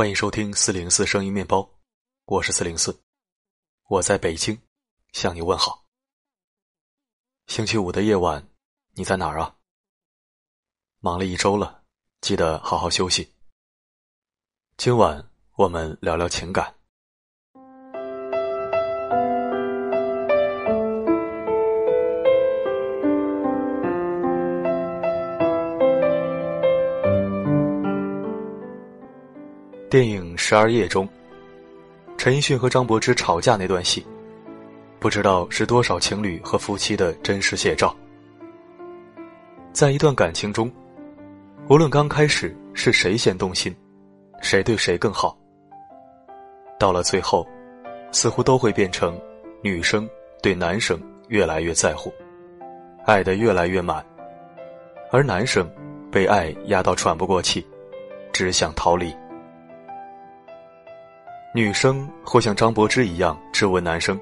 欢迎收听四零四声音面包，我是四零四，我在北京向你问好。星期五的夜晚，你在哪儿啊？忙了一周了，记得好好休息。今晚我们聊聊情感。电影《十二夜》中，陈奕迅和张柏芝吵架那段戏，不知道是多少情侣和夫妻的真实写照。在一段感情中，无论刚开始是谁先动心，谁对谁更好，到了最后，似乎都会变成女生对男生越来越在乎，爱的越来越满，而男生被爱压到喘不过气，只想逃离。女生会像张柏芝一样质问男生：“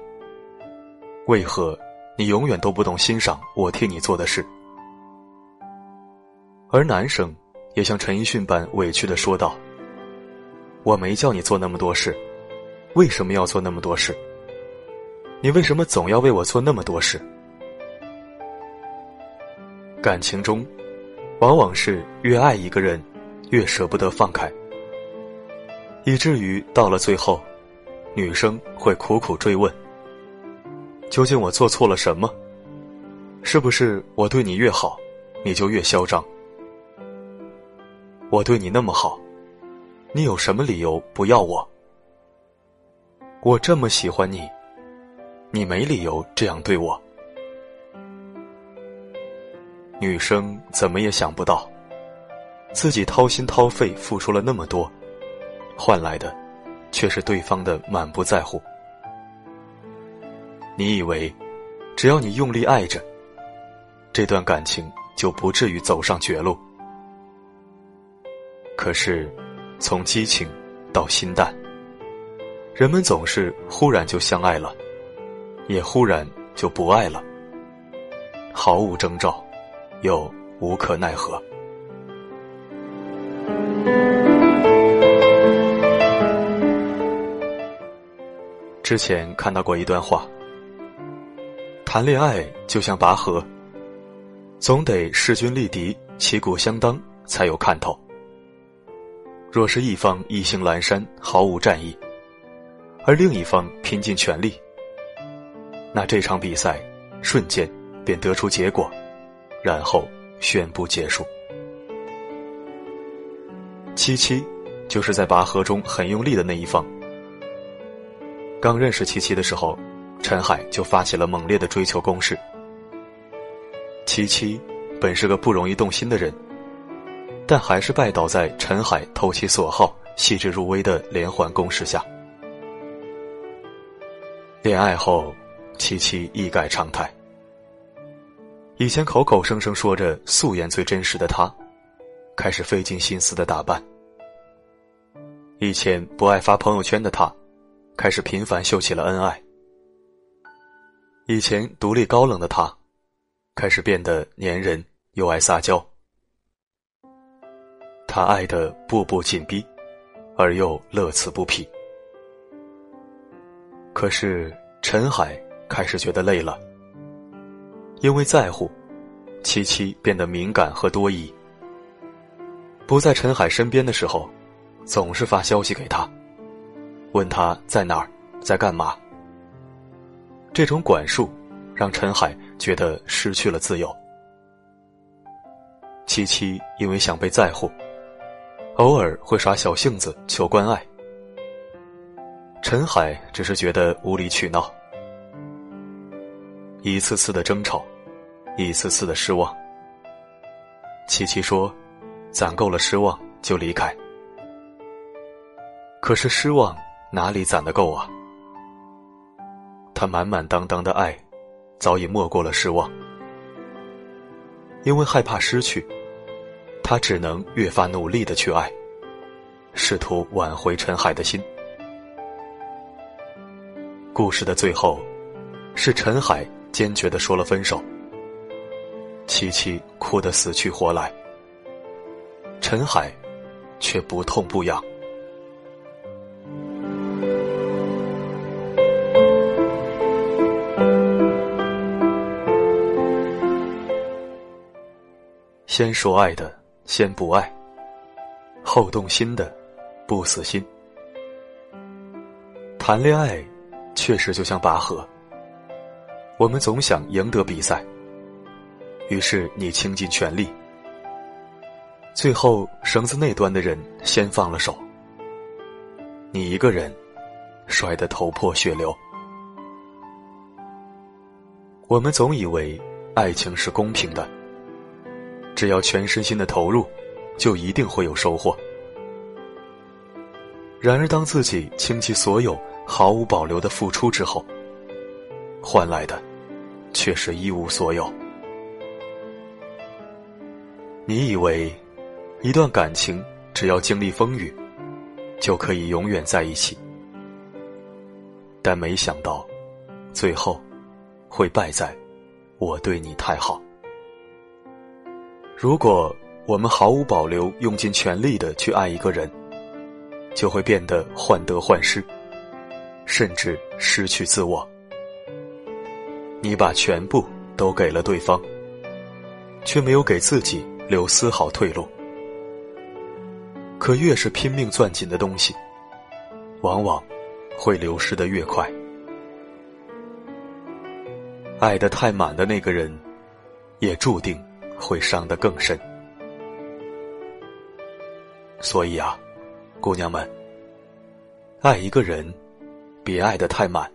为何你永远都不懂欣赏我替你做的事？”而男生也像陈奕迅般委屈的说道：“我没叫你做那么多事，为什么要做那么多事？你为什么总要为我做那么多事？”感情中，往往是越爱一个人，越舍不得放开。以至于到了最后，女生会苦苦追问：“究竟我做错了什么？是不是我对你越好，你就越嚣张？我对你那么好，你有什么理由不要我？我这么喜欢你，你没理由这样对我。”女生怎么也想不到，自己掏心掏肺付出了那么多。换来的，却是对方的满不在乎。你以为，只要你用力爱着，这段感情就不至于走上绝路。可是，从激情到心淡，人们总是忽然就相爱了，也忽然就不爱了，毫无征兆，又无可奈何。之前看到过一段话：谈恋爱就像拔河，总得势均力敌、旗鼓相当才有看头。若是一方意兴阑珊、毫无战意，而另一方拼尽全力，那这场比赛瞬间便得出结果，然后宣布结束。七七就是在拔河中很用力的那一方。刚认识七七的时候，陈海就发起了猛烈的追求攻势。七七本是个不容易动心的人，但还是拜倒在陈海投其所好、细致入微的连环攻势下。恋爱后，七七一改常态。以前口口声声说着素颜最真实的她，开始费尽心思的打扮。以前不爱发朋友圈的他。开始频繁秀起了恩爱。以前独立高冷的他，开始变得粘人又爱撒娇。他爱的步步紧逼，而又乐此不疲。可是陈海开始觉得累了，因为在乎，七七变得敏感和多疑。不在陈海身边的时候，总是发消息给他。问他在哪儿，在干嘛？这种管束让陈海觉得失去了自由。七七因为想被在乎，偶尔会耍小性子求关爱。陈海只是觉得无理取闹，一次次的争吵，一次次的失望。七七说：“攒够了失望就离开。”可是失望。哪里攒得够啊？他满满当当的爱，早已没过了失望。因为害怕失去，他只能越发努力的去爱，试图挽回陈海的心。故事的最后，是陈海坚决的说了分手。七七哭得死去活来，陈海却不痛不痒。先说爱的，先不爱；后动心的，不死心。谈恋爱，确实就像拔河，我们总想赢得比赛，于是你倾尽全力，最后绳子那端的人先放了手，你一个人摔得头破血流。我们总以为爱情是公平的，只要全身心的投入，就一定会有收获。然而，当自己倾其所有。毫无保留的付出之后，换来的却是一无所有。你以为一段感情只要经历风雨，就可以永远在一起，但没想到最后会败在我对你太好。如果我们毫无保留、用尽全力的去爱一个人，就会变得患得患失。甚至失去自我，你把全部都给了对方，却没有给自己留丝毫退路。可越是拼命攥紧的东西，往往会流失的越快。爱得太满的那个人，也注定会伤得更深。所以啊，姑娘们，爱一个人。别爱得太满，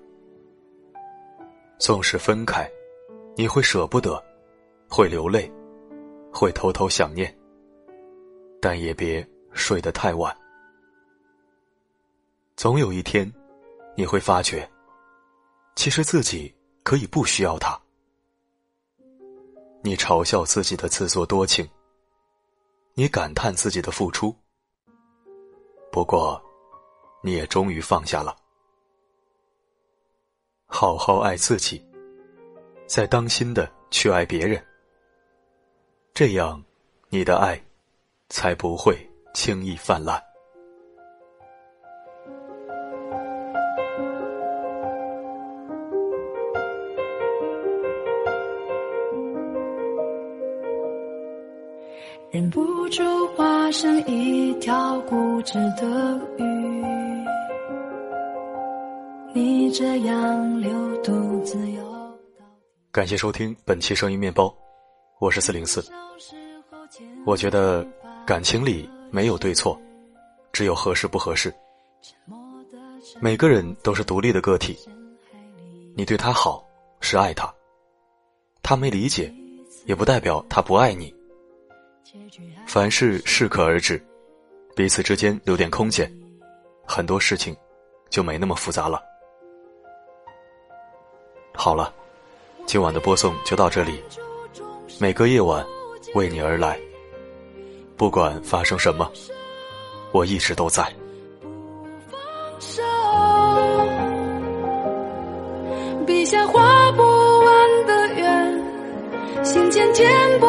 纵使分开，你会舍不得，会流泪，会偷偷想念，但也别睡得太晚。总有一天，你会发觉，其实自己可以不需要他。你嘲笑自己的自作多情，你感叹自己的付出，不过，你也终于放下了。好好爱自己，再当心的去爱别人，这样，你的爱才不会轻易泛滥。忍不住化身一条固执的鱼。你这样流独自游。感谢收听本期声音面包，我是四零四。我觉得感情里没有对错，只有合适不合适。每个人都是独立的个体，你对他好是爱他，他没理解，也不代表他不爱你。凡事适可而止，彼此之间留点空间，很多事情就没那么复杂了。好了，今晚的播送就到这里。每个夜晚，为你而来。不管发生什么，我一直都在。笔下画不完的圆，心间填不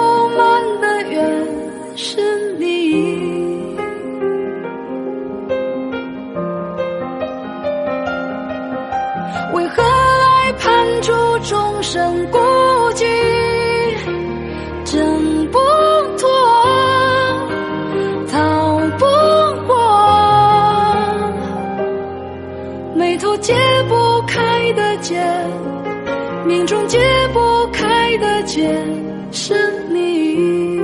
头解不开的结，命中解不开的结，是你。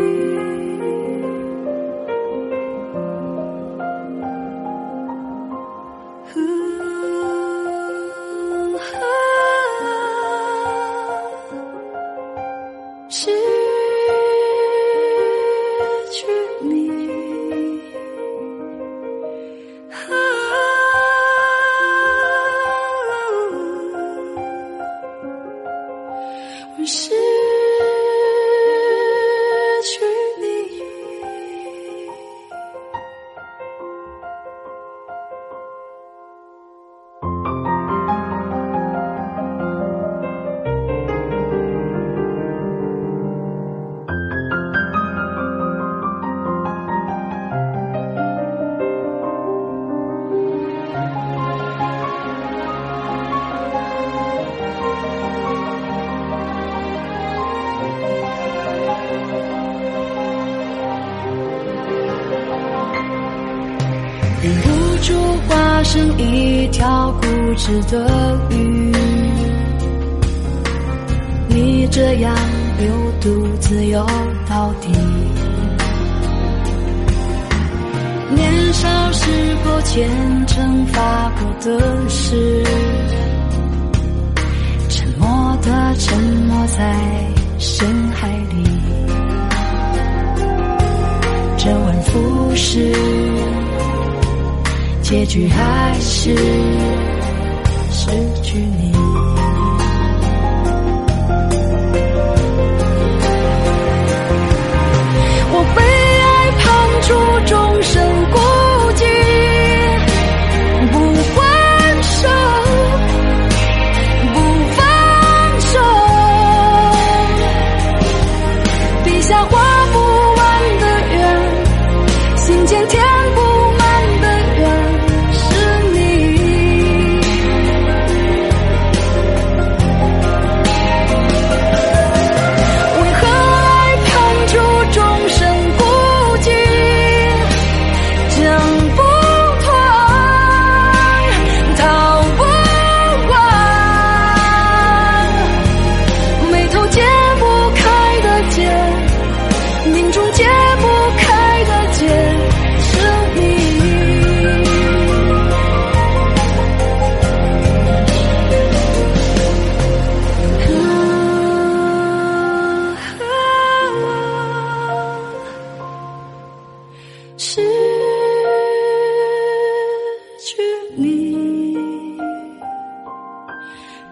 化身一条固执的鱼。你这样流独自游到底。年少时过虔诚发过的誓，沉默的沉没在深海里。周而复始，结局还是失去你。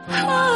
啊。